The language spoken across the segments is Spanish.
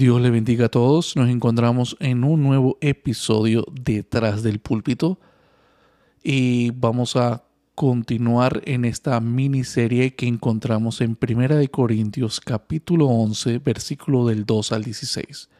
Dios le bendiga a todos. Nos encontramos en un nuevo episodio detrás del púlpito y vamos a continuar en esta miniserie que encontramos en Primera de Corintios capítulo 11 versículo del 2 al 16.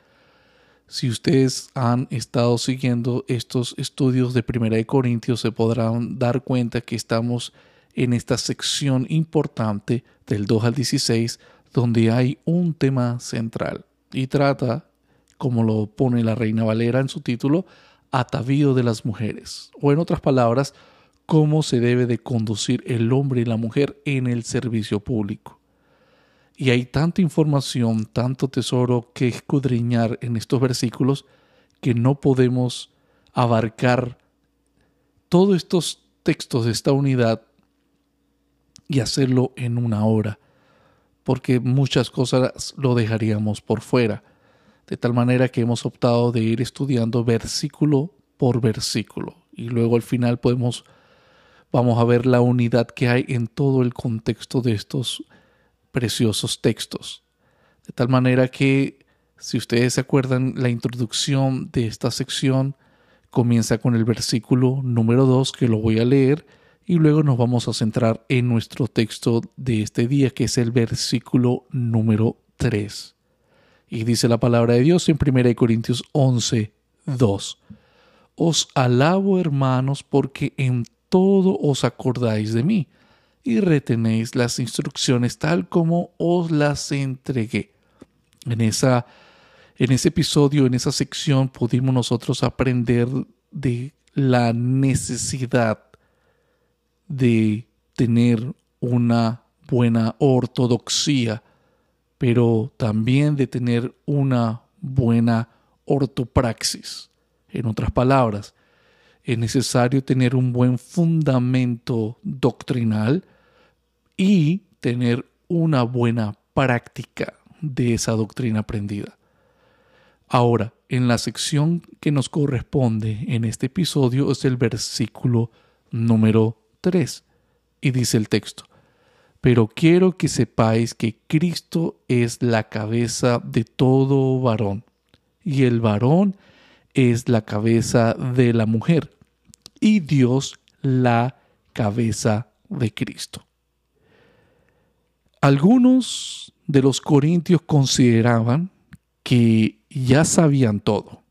Si ustedes han estado siguiendo estos estudios de Primera de Corintios se podrán dar cuenta que estamos en esta sección importante del 2 al 16 donde hay un tema central y trata, como lo pone la Reina Valera en su título, atavío de las mujeres, o en otras palabras, cómo se debe de conducir el hombre y la mujer en el servicio público. Y hay tanta información, tanto tesoro que escudriñar en estos versículos que no podemos abarcar todos estos textos de esta unidad y hacerlo en una hora porque muchas cosas lo dejaríamos por fuera, de tal manera que hemos optado de ir estudiando versículo por versículo y luego al final podemos vamos a ver la unidad que hay en todo el contexto de estos preciosos textos. De tal manera que si ustedes se acuerdan la introducción de esta sección comienza con el versículo número 2 que lo voy a leer y luego nos vamos a centrar en nuestro texto de este día, que es el versículo número 3. Y dice la palabra de Dios en 1 Corintios 11, 2. Os alabo, hermanos, porque en todo os acordáis de mí y retenéis las instrucciones tal como os las entregué. En, esa, en ese episodio, en esa sección, pudimos nosotros aprender de la necesidad de tener una buena ortodoxia, pero también de tener una buena ortopraxis. En otras palabras, es necesario tener un buen fundamento doctrinal y tener una buena práctica de esa doctrina aprendida. Ahora, en la sección que nos corresponde en este episodio es el versículo número 3. Y dice el texto, pero quiero que sepáis que Cristo es la cabeza de todo varón, y el varón es la cabeza de la mujer, y Dios la cabeza de Cristo. Algunos de los corintios consideraban que ya sabían todo,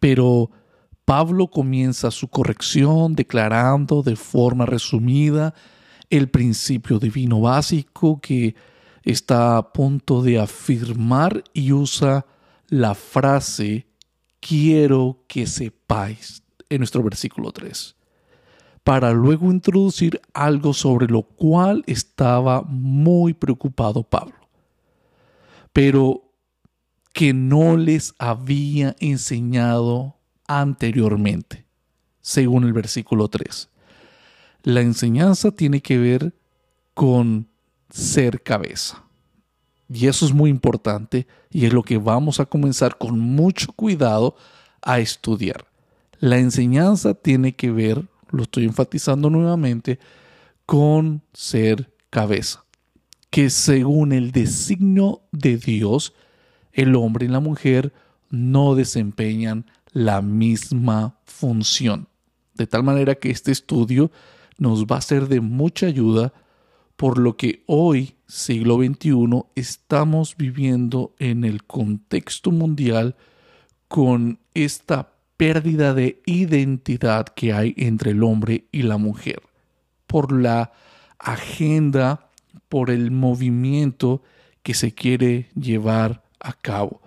pero Pablo comienza su corrección declarando de forma resumida el principio divino básico que está a punto de afirmar y usa la frase quiero que sepáis en nuestro versículo 3 para luego introducir algo sobre lo cual estaba muy preocupado Pablo, pero que no les había enseñado anteriormente, según el versículo 3. La enseñanza tiene que ver con ser cabeza. Y eso es muy importante y es lo que vamos a comenzar con mucho cuidado a estudiar. La enseñanza tiene que ver, lo estoy enfatizando nuevamente, con ser cabeza. Que según el designio de Dios, el hombre y la mujer no desempeñan la misma función. De tal manera que este estudio nos va a ser de mucha ayuda por lo que hoy, siglo XXI, estamos viviendo en el contexto mundial con esta pérdida de identidad que hay entre el hombre y la mujer, por la agenda, por el movimiento que se quiere llevar a cabo.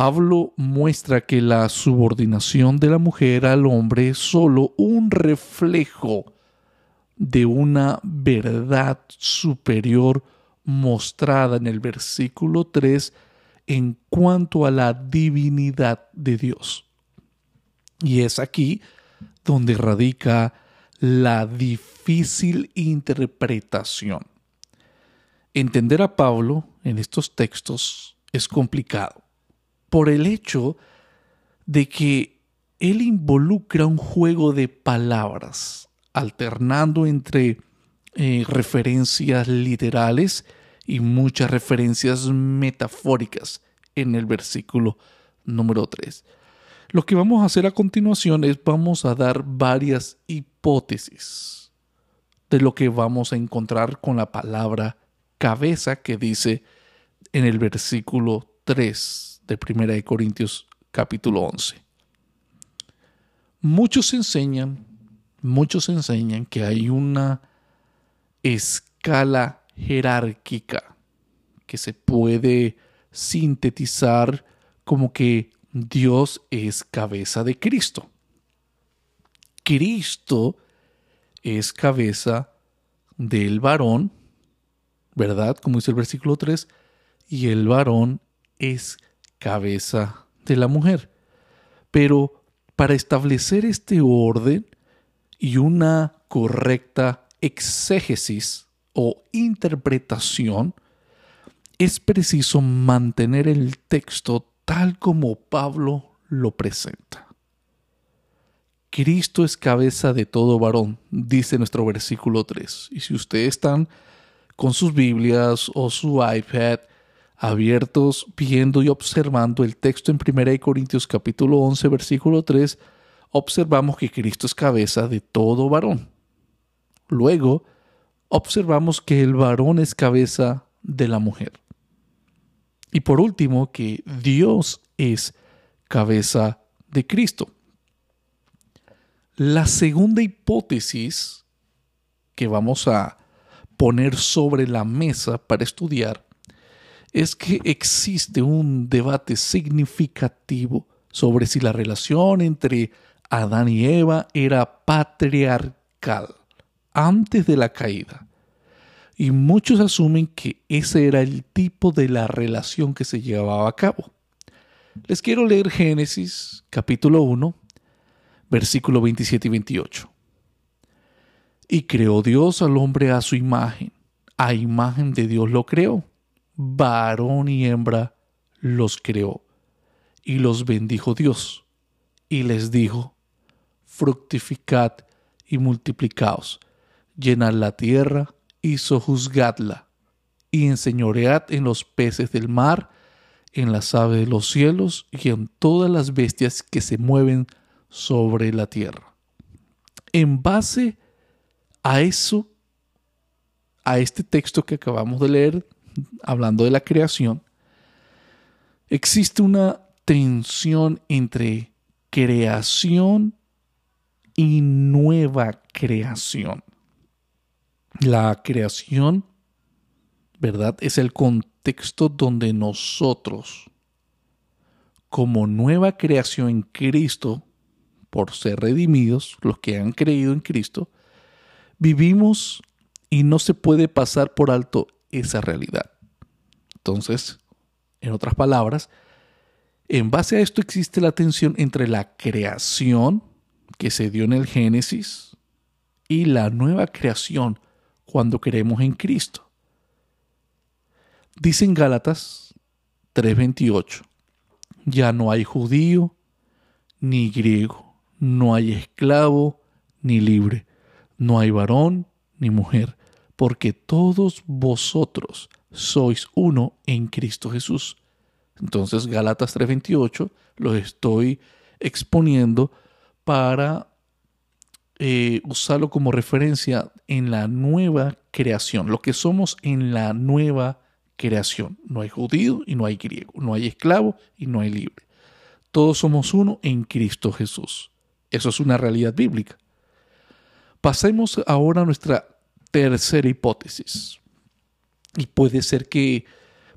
Pablo muestra que la subordinación de la mujer al hombre es solo un reflejo de una verdad superior mostrada en el versículo 3 en cuanto a la divinidad de Dios. Y es aquí donde radica la difícil interpretación. Entender a Pablo en estos textos es complicado por el hecho de que él involucra un juego de palabras, alternando entre eh, referencias literales y muchas referencias metafóricas en el versículo número 3. Lo que vamos a hacer a continuación es vamos a dar varias hipótesis de lo que vamos a encontrar con la palabra cabeza que dice en el versículo 3 de 1 Corintios capítulo 11. Muchos enseñan, muchos enseñan que hay una escala jerárquica que se puede sintetizar como que Dios es cabeza de Cristo. Cristo es cabeza del varón, ¿verdad? Como dice el versículo 3, y el varón es cabeza de la mujer. Pero para establecer este orden y una correcta exégesis o interpretación, es preciso mantener el texto tal como Pablo lo presenta. Cristo es cabeza de todo varón, dice nuestro versículo 3. Y si ustedes están con sus Biblias o su iPad abiertos, viendo y observando el texto en 1 Corintios capítulo 11, versículo 3, observamos que Cristo es cabeza de todo varón. Luego, observamos que el varón es cabeza de la mujer. Y por último, que Dios es cabeza de Cristo. La segunda hipótesis que vamos a poner sobre la mesa para estudiar es que existe un debate significativo sobre si la relación entre Adán y Eva era patriarcal antes de la caída y muchos asumen que ese era el tipo de la relación que se llevaba a cabo. Les quiero leer Génesis capítulo 1, versículo 27 y 28. Y creó Dios al hombre a su imagen, a imagen de Dios lo creó, varón y hembra los creó, y los bendijo Dios, y les dijo, fructificad y multiplicaos, llenad la tierra y sojuzgadla, y enseñoread en los peces del mar, en las aves de los cielos y en todas las bestias que se mueven sobre la tierra. En base a eso, a este texto que acabamos de leer, hablando de la creación, existe una tensión entre creación y nueva creación. La creación, ¿verdad? Es el contexto donde nosotros, como nueva creación en Cristo, por ser redimidos, los que han creído en Cristo, vivimos y no se puede pasar por alto esa realidad. Entonces, en otras palabras, en base a esto existe la tensión entre la creación que se dio en el Génesis y la nueva creación cuando creemos en Cristo. Dice en Gálatas 3:28, ya no hay judío ni griego, no hay esclavo ni libre, no hay varón ni mujer, porque todos vosotros sois uno en Cristo Jesús. Entonces Gálatas 3:28 lo estoy exponiendo para eh, usarlo como referencia en la nueva creación, lo que somos en la nueva creación. No hay judío y no hay griego, no hay esclavo y no hay libre. Todos somos uno en Cristo Jesús. Eso es una realidad bíblica. Pasemos ahora a nuestra tercera hipótesis. Y puede ser que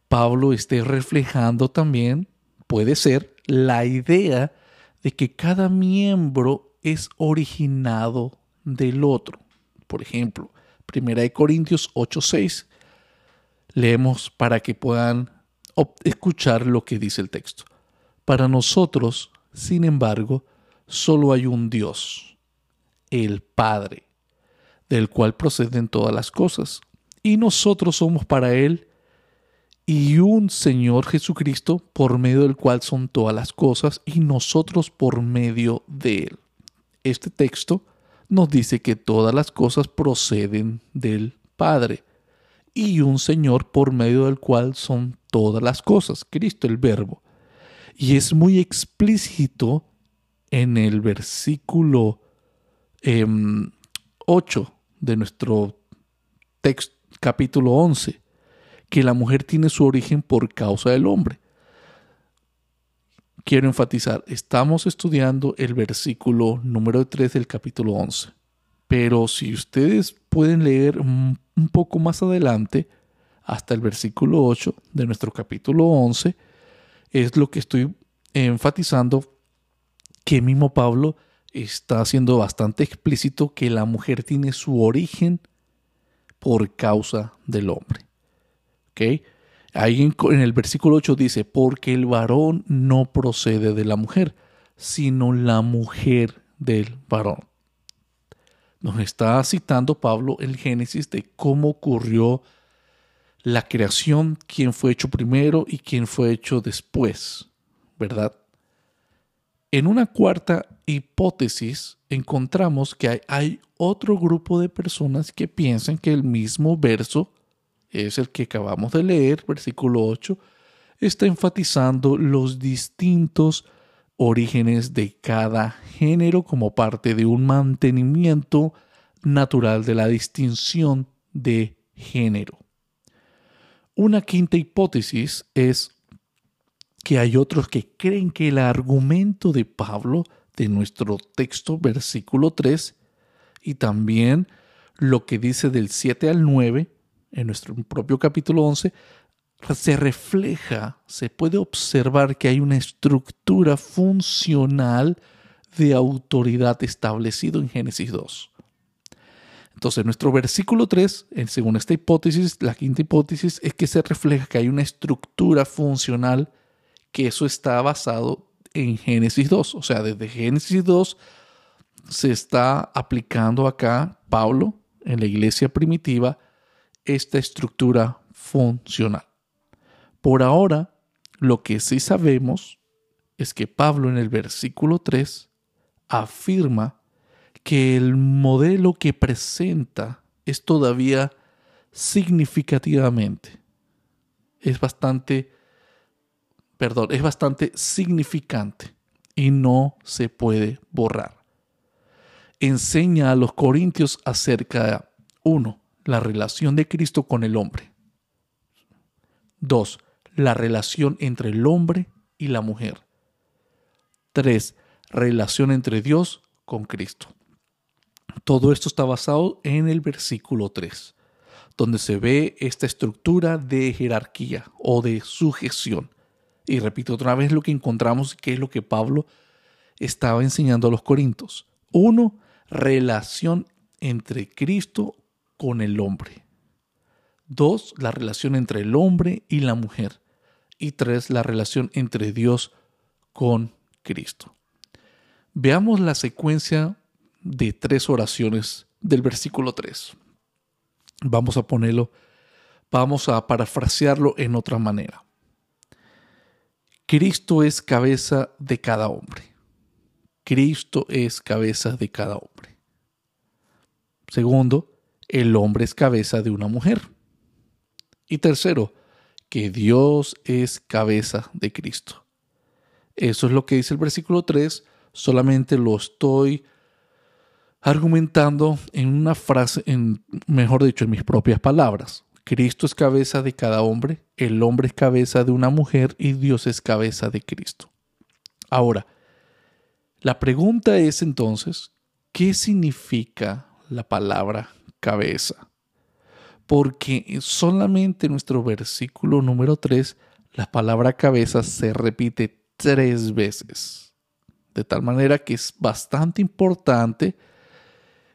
Pablo esté reflejando también, puede ser, la idea de que cada miembro es originado del otro. Por ejemplo, 1 Corintios 8:6. Leemos para que puedan escuchar lo que dice el texto. Para nosotros, sin embargo, solo hay un Dios, el Padre, del cual proceden todas las cosas, y nosotros somos para Él, y un Señor Jesucristo, por medio del cual son todas las cosas, y nosotros por medio de Él este texto nos dice que todas las cosas proceden del Padre y un Señor por medio del cual son todas las cosas, Cristo el Verbo. Y es muy explícito en el versículo 8 em, de nuestro texto, capítulo 11, que la mujer tiene su origen por causa del hombre. Quiero enfatizar, estamos estudiando el versículo número 3 del capítulo 11. Pero si ustedes pueden leer un poco más adelante, hasta el versículo 8 de nuestro capítulo 11, es lo que estoy enfatizando que mismo Pablo está haciendo bastante explícito que la mujer tiene su origen por causa del hombre. ¿Ok? Ahí en, el versículo 8 dice, porque el varón no procede de la mujer, sino la mujer del varón. Nos está citando Pablo el Génesis de cómo ocurrió la creación, quién fue hecho primero y quién fue hecho después, ¿verdad? En una cuarta hipótesis encontramos que hay, otro grupo de personas que piensan que el mismo verso es el que acabamos de leer, versículo 8, está enfatizando los distintos orígenes de cada género como parte de un mantenimiento natural de la distinción de género. Una quinta hipótesis es que hay otros que creen que el argumento de Pablo de nuestro texto versículo 3 y también lo que dice del 7 al 9 en nuestro propio capítulo 11 se refleja, se puede observar que hay una estructura funcional de autoridad establecido en Génesis 2. Entonces, nuestro versículo 3, según esta hipótesis, la quinta hipótesis, es que se refleja que hay una estructura funcional que eso está basado en Génesis 2. O sea, desde Génesis 2 se está aplicando acá Pablo en la iglesia primitiva esta estructura funcional. Por ahora, lo que sí sabemos es que Pablo en el versículo 3 afirma que el modelo que presenta es todavía significativamente, es bastante perdón, es bastante significante y no se puede borrar. Enseña a los corintios acerca de, la relación de Cristo con el hombre. Dos, la relación entre el hombre y la mujer. Tres, relación entre Dios con Cristo. Todo esto está basado en el versículo 3, donde se ve esta estructura de jerarquía o de sujeción. Y repito otra vez lo que encontramos, que es lo que Pablo estaba enseñando a los corintios. Uno, relación entre Cristo con el hombre. Dos, la relación entre el hombre y la mujer. Y tres, la relación entre Dios con Cristo. Veamos la secuencia de tres oraciones del versículo 3. Vamos a ponerlo, vamos a parafrasearlo en otra manera. Cristo es cabeza de cada hombre. Cristo es cabeza de cada hombre. Segundo, el hombre es cabeza de una mujer. Y tercero, que Dios es cabeza de Cristo. Eso es lo que dice el versículo 3, solamente lo estoy argumentando en una frase, en, mejor dicho, en mis propias palabras. Cristo es cabeza de cada hombre, el hombre es cabeza de una mujer y Dios es cabeza de Cristo. Ahora, la pregunta es entonces, ¿qué significa la palabra cabeza? Porque solamente en nuestro versículo número 3, la palabra cabeza se repite tres veces. De tal manera que es bastante importante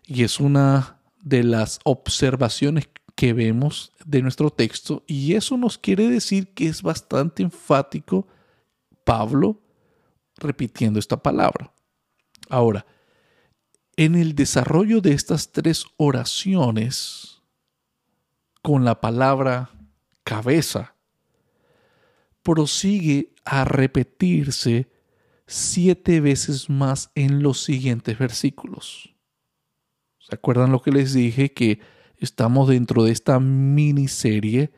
y es una de las observaciones que vemos de nuestro texto y eso nos quiere decir que es bastante enfático Pablo repitiendo esta palabra. Ahora, en el desarrollo de estas tres oraciones con la palabra cabeza, prosigue a repetirse siete veces más en los siguientes versículos. ¿Se acuerdan lo que les dije? Que Estamos dentro de esta miniserie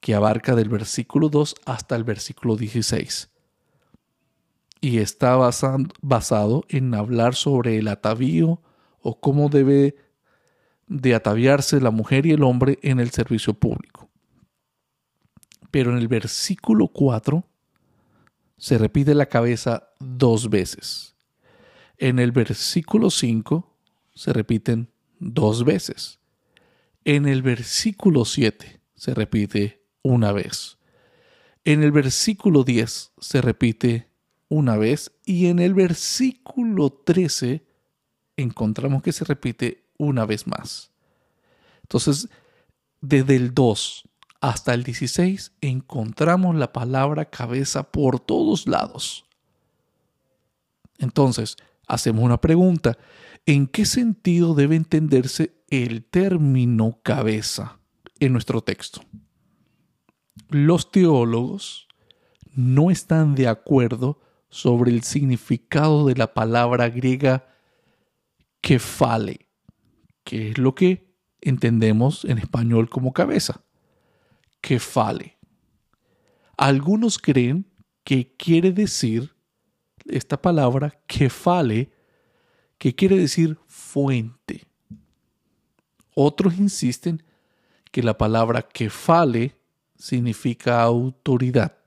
que abarca del versículo 2 hasta el versículo 16. Y está basado en hablar sobre el atavío o cómo debe de ataviarse la mujer y el hombre en el servicio público. Pero en el versículo 4 se repite la cabeza dos veces. En el versículo 5 se repiten dos veces. En el versículo 7 se repite una vez. En el versículo 10 se repite una vez y en el versículo 13 encontramos que se repite una vez más. Entonces, desde el 2 hasta el 16 encontramos la palabra cabeza por todos lados. Entonces, hacemos una pregunta. ¿En qué sentido debe entenderse el término cabeza en nuestro texto? Los teólogos no están de acuerdo sobre el significado de la palabra griega kefale, que es lo que entendemos en español como cabeza. Kefale. Algunos creen que quiere decir esta palabra kefale que quiere decir fuente. Otros insisten que la palabra kefale significa autoridad.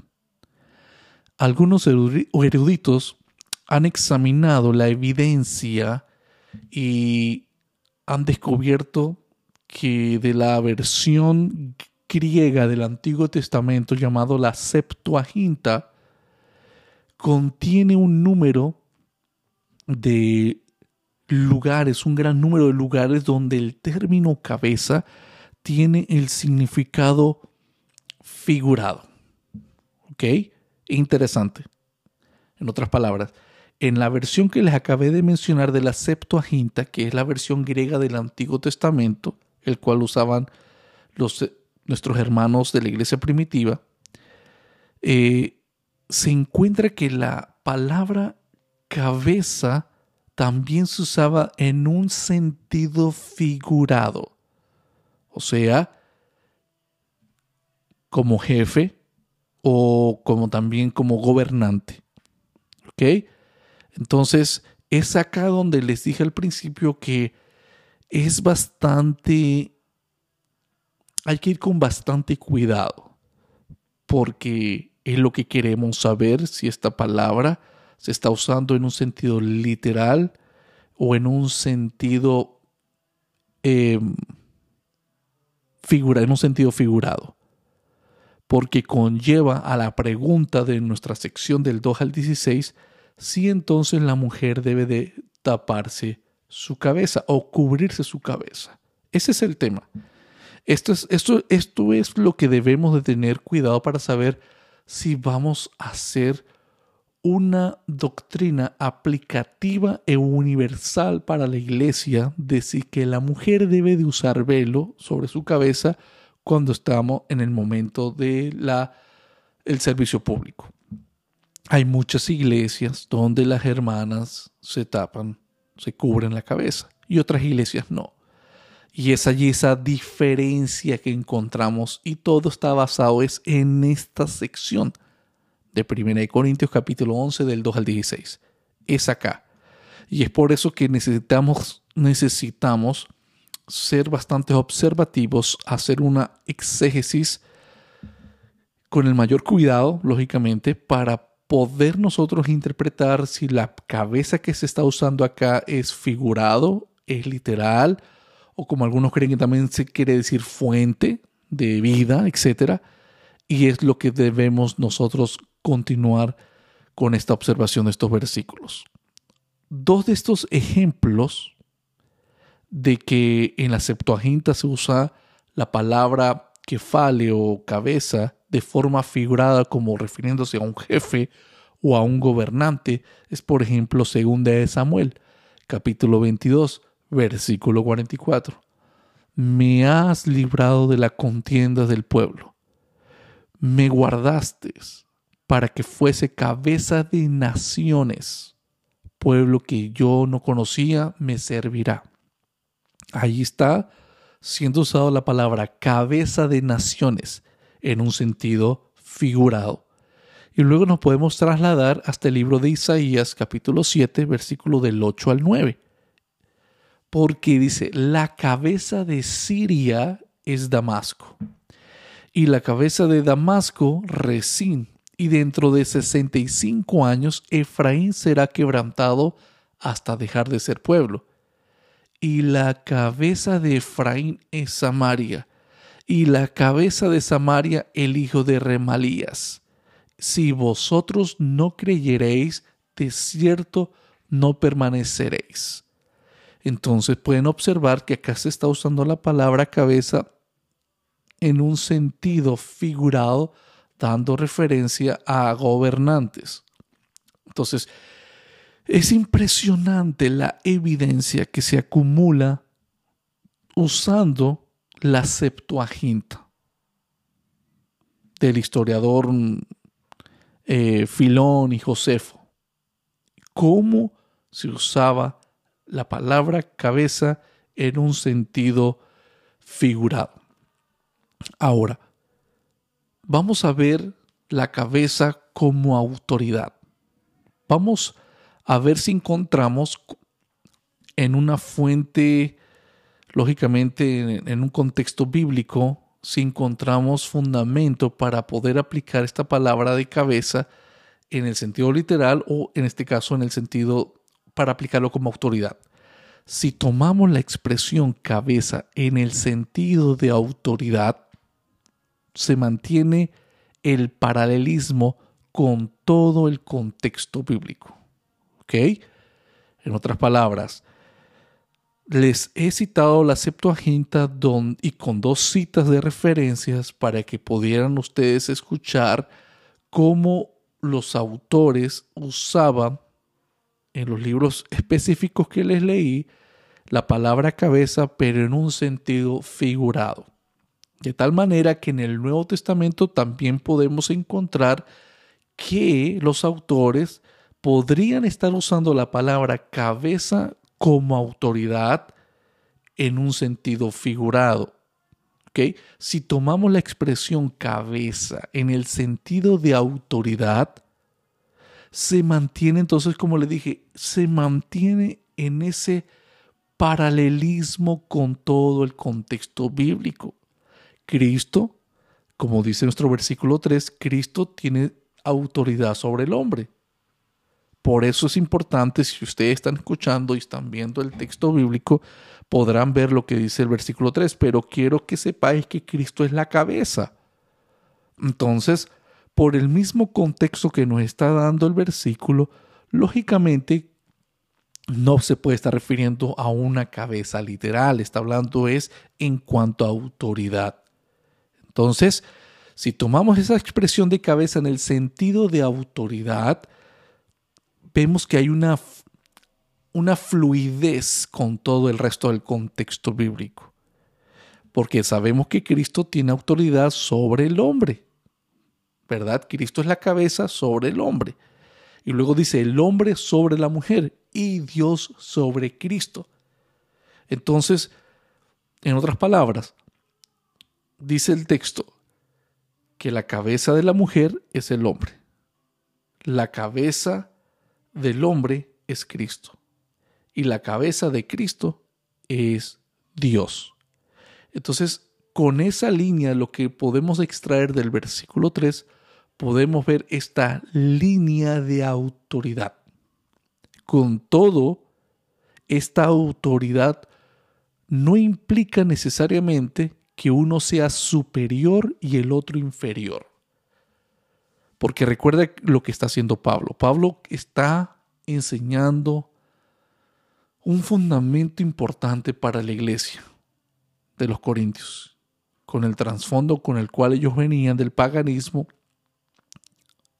Algunos eruditos han examinado la evidencia y han descubierto que de la versión griega del Antiguo Testamento llamado la Septuaginta contiene un número de lugares, un gran número de lugares donde el término cabeza tiene el significado figurado. ¿Ok? Interesante. En otras palabras, en la versión que les acabé de mencionar de la Septuaginta, que es la versión griega del Antiguo Testamento, el cual usaban los, nuestros hermanos de la iglesia primitiva, eh, se encuentra que la palabra cabeza también se usaba en un sentido figurado, o sea, como jefe o como también como gobernante. ¿Ok? Entonces, es acá donde les dije al principio que es bastante, hay que ir con bastante cuidado, porque es lo que queremos saber si esta palabra se está usando en un sentido literal o en un sentido eh, en un sentido figurado. Porque conlleva a la pregunta de nuestra sección del 2 al 16 si entonces la mujer debe de taparse su cabeza o cubrirse su cabeza. Ese es el tema. Esto es, esto, esto es lo que debemos de tener cuidado para saber si vamos a hacer una doctrina aplicativa e universal para la iglesia de si que la mujer debe de usar velo sobre su cabeza cuando estamos en el momento de la el servicio público. Hay muchas iglesias donde las hermanas se tapan, se cubren la cabeza y otras iglesias no. Y es allí esa diferencia que encontramos y todo está basado es en esta sección de 1 Corintios capítulo 11 del 2 al 16. Es acá. Y es por eso que necesitamos, necesitamos ser bastante observativos, hacer una exégesis con el mayor cuidado, lógicamente, para poder nosotros interpretar si la cabeza que se está usando acá es figurado, es literal, o como algunos creen que también se quiere decir fuente de vida, etc. Y es lo que debemos nosotros continuar con esta observación de estos versículos. Dos de estos ejemplos de que en la Septuaginta se usa la palabra kefale o cabeza de forma figurada como refiriéndose a un jefe o a un gobernante es por ejemplo segunda de Samuel capítulo 22 versículo 44 me has librado de la contienda del pueblo me guardaste para que fuese cabeza de naciones. Pueblo que yo no conocía me servirá. Ahí está siendo usado la palabra cabeza de naciones en un sentido figurado. Y luego nos podemos trasladar hasta el libro de Isaías capítulo 7, versículo del 8 al 9. Porque dice, la cabeza de Siria es Damasco y la cabeza de Damasco Resín. Y dentro de 65 años Efraín será quebrantado hasta dejar de ser pueblo. Y la cabeza de Efraín es Samaria, y la cabeza de Samaria el hijo de Remalías. Si vosotros no creyereis, de cierto no permaneceréis. Entonces pueden observar que acá se está usando la palabra cabeza en un sentido figurado, dando referencia a gobernantes. Entonces, es impresionante la evidencia que se acumula usando la Septuaginta del historiador eh, Filón y Josefo. Cómo se usaba la palabra cabeza en un sentido figurado. Ahora, vamos a ver la cabeza como autoridad. Vamos a ver si encontramos en una fuente, lógicamente en, un contexto bíblico, si encontramos fundamento para poder aplicar esta palabra de cabeza en el sentido literal o en este caso en el sentido para aplicarlo como autoridad. Si tomamos la expresión cabeza en el sentido de autoridad, se mantiene el paralelismo con todo el contexto bíblico. ¿Ok? En otras palabras, les he citado la Septuaginta y con dos citas de referencias para que pudieran ustedes escuchar cómo los autores usaban en los libros específicos que les leí la palabra cabeza, pero en un sentido figurado. De tal manera que en el Nuevo Testamento también podemos encontrar que los autores podrían estar usando la palabra cabeza como autoridad en un sentido figurado. ¿Okay? Si tomamos la expresión cabeza en el sentido de autoridad, se mantiene entonces, como le dije, se mantiene en ese paralelismo con todo el contexto bíblico. Cristo, como dice nuestro versículo 3, Cristo tiene autoridad sobre el hombre. Por eso es importante, si ustedes están escuchando y están viendo el texto bíblico, podrán ver lo que dice el versículo 3, pero quiero que sepáis que Cristo es la cabeza. Entonces, por el mismo contexto que nos está dando el versículo, lógicamente no se puede estar refiriendo a una cabeza literal, está hablando es en cuanto a autoridad. Entonces, si tomamos esa expresión de cabeza en el sentido de autoridad, vemos que hay una, una fluidez con todo el resto del contexto bíblico. Porque sabemos que Cristo tiene autoridad sobre el hombre. ¿Verdad? Cristo es la cabeza sobre el hombre. Y luego dice el hombre sobre la mujer y Dios sobre Cristo. Entonces, en otras palabras, dice el texto que la cabeza de la mujer es el hombre. La cabeza del hombre es Cristo y la cabeza de Cristo es Dios. Entonces, con esa línea, lo que podemos extraer del versículo 3, podemos ver esta línea de autoridad. Con todo, esta autoridad no implica necesariamente que uno sea superior y el otro inferior. Porque recuerda lo que está haciendo Pablo. Pablo está enseñando un fundamento importante para la iglesia de los corintios, con el trasfondo con el cual ellos venían del paganismo,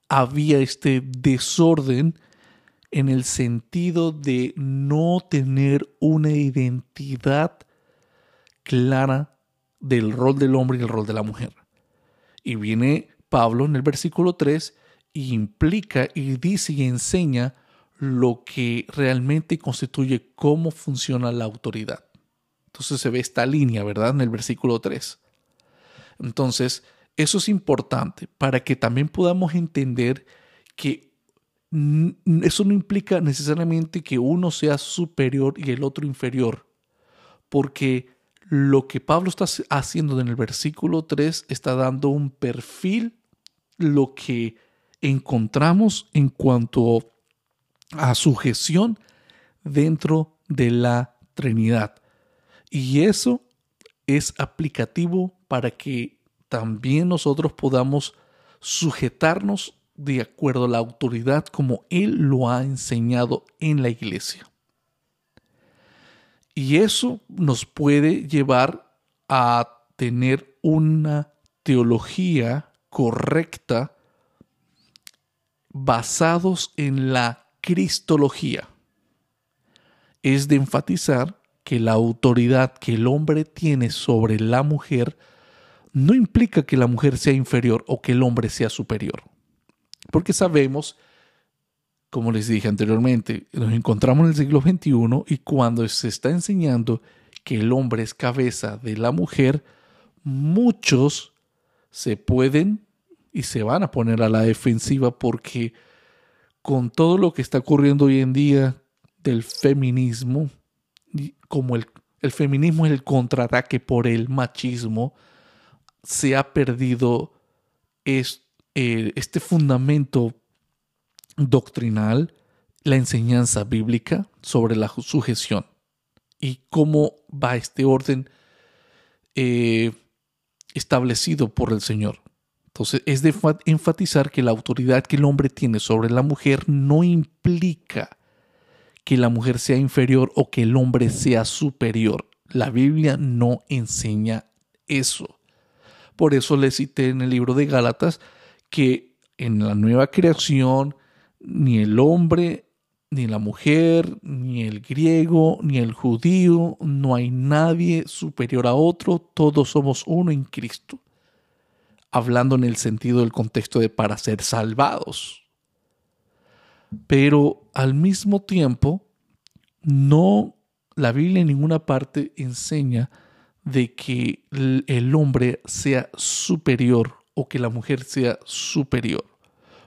había este desorden en el sentido de no tener una identidad clara del rol del hombre y el rol de la mujer. Y viene Pablo en el versículo 3 implica y dice y enseña lo que realmente constituye cómo funciona la autoridad. Entonces se ve esta línea, ¿verdad? En el versículo 3. Entonces, eso es importante para que también podamos entender que eso no implica necesariamente que uno sea superior y el otro inferior, porque lo que Pablo está haciendo en el versículo 3 está dando un perfil, lo que encontramos en cuanto a sujeción dentro de la Trinidad. Y eso es aplicativo para que también nosotros podamos sujetarnos de acuerdo a la autoridad como Él lo ha enseñado en la iglesia. Y eso nos puede llevar a tener una teología correcta basados en la cristología. Es de enfatizar que la autoridad que el hombre tiene sobre la mujer no implica que la mujer sea inferior o que el hombre sea superior. Porque sabemos, como les dije anteriormente, nos encontramos en el siglo XXI y cuando se está enseñando que el hombre es cabeza de la mujer, muchos se pueden y se van a poner a la defensiva porque con todo lo que está ocurriendo hoy en día del feminismo, como el, el feminismo es el contraataque por el machismo, se ha perdido eh, este fundamento doctrinal, la enseñanza bíblica sobre la sujeción y cómo va este orden eh, establecido por el Señor. Entonces es de enfatizar que la autoridad que el hombre tiene sobre la mujer no implica que la mujer sea inferior o que el hombre sea superior. La Biblia no enseña eso. Por eso le cité en el libro de Gálatas que en la nueva creación ni el hombre, ni la mujer, ni el griego, ni el judío, no hay nadie superior a otro, todos somos uno en Cristo. Hablando en el sentido del contexto de para ser salvados. Pero al mismo tiempo, no, la Biblia en ninguna parte enseña de que el hombre sea superior o que la mujer sea superior.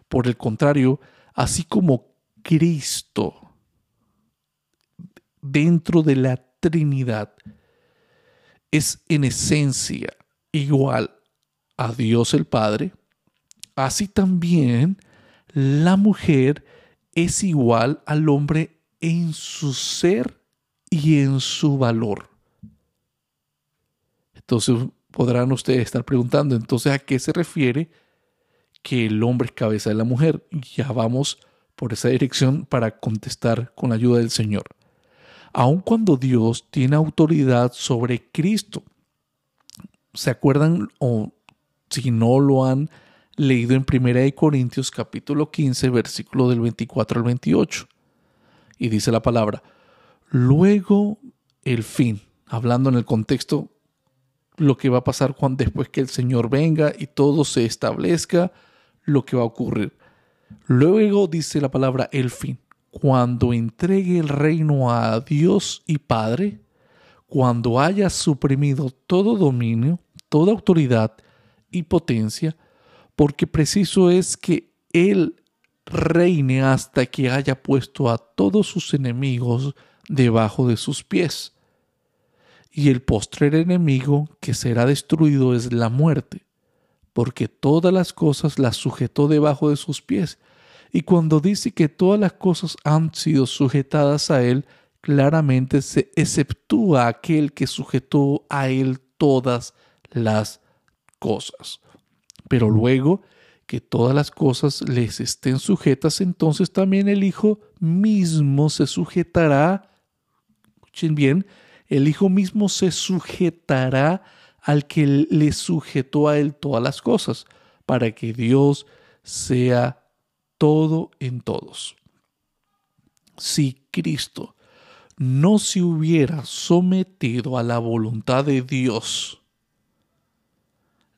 Por el contrario, así como Cristo dentro de la Trinidad es en esencia igual a Dios el Padre, así también la mujer es igual al hombre en su ser y en su valor. Entonces podrán ustedes estar preguntando, entonces, ¿a qué se refiere que el hombre es cabeza de la mujer? Ya vamos por esa dirección para contestar con la ayuda del Señor. Aun cuando Dios tiene autoridad sobre Cristo, ¿se acuerdan o si no lo han leído en 1 Corintios capítulo 15, versículo del 24 al 28? Y dice la palabra, luego el fin, hablando en el contexto lo que va a pasar cuando, después que el Señor venga y todo se establezca, lo que va a ocurrir. Luego dice la palabra el fin. Cuando entregue el reino a Dios y Padre, cuando haya suprimido todo dominio, toda autoridad y potencia, porque preciso es que Él reine hasta que haya puesto a todos sus enemigos debajo de sus pies y el postrer enemigo que será destruido es la muerte, porque todas las cosas las sujetó debajo de sus pies. Y cuando dice que todas las cosas han sido sujetadas a él, claramente se exceptúa aquel que sujetó a él todas las cosas. Pero luego que todas las cosas les estén sujetas, entonces también el Hijo mismo se sujetará, escuchen bien, el Hijo mismo se sujetará al que le sujetó a él todas las cosas, para que Dios sea todo en todos. Si Cristo no se hubiera sometido a la voluntad de Dios,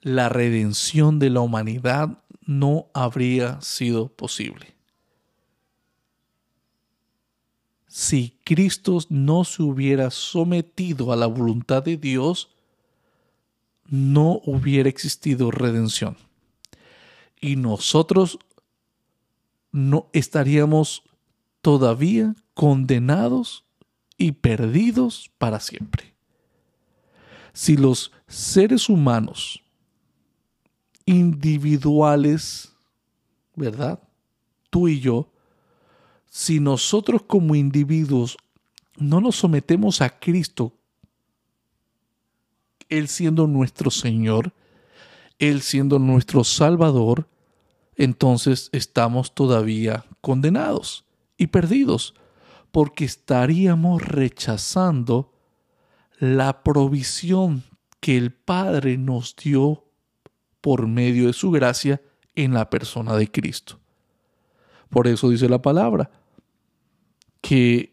la redención de la humanidad no habría sido posible. si Cristo no se hubiera sometido a la voluntad de Dios, no hubiera existido redención. Y nosotros no estaríamos todavía condenados y perdidos para siempre. Si los seres humanos individuales, ¿verdad? Tú y yo, si nosotros como individuos no nos sometemos a Cristo, Él siendo nuestro Señor, Él siendo nuestro Salvador, entonces estamos todavía condenados y perdidos, porque estaríamos rechazando la provisión que el Padre nos dio por medio de su gracia en la persona de Cristo. Por eso dice la palabra, que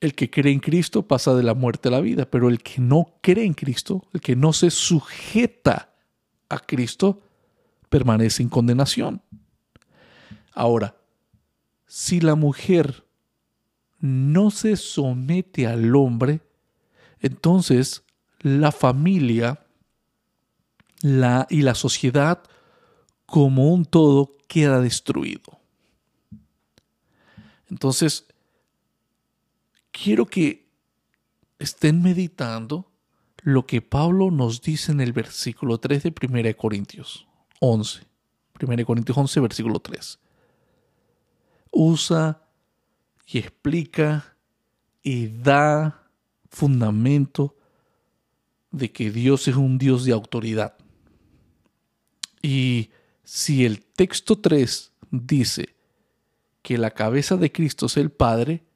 el que cree en Cristo pasa de la muerte a la vida, pero el que no cree en Cristo, el que no se sujeta a Cristo, permanece en condenación. Ahora, si la mujer no se somete al hombre, entonces la familia la, y la sociedad como un todo queda destruido. Entonces, quiero que estén meditando lo que Pablo nos dice en el versículo 3 de 1 Corintios 11. 1 Corintios 11, versículo 3. Usa y explica y da fundamento de que Dios es un Dios de autoridad. Y si el texto 3 dice que la cabeza de Cristo es el Padre,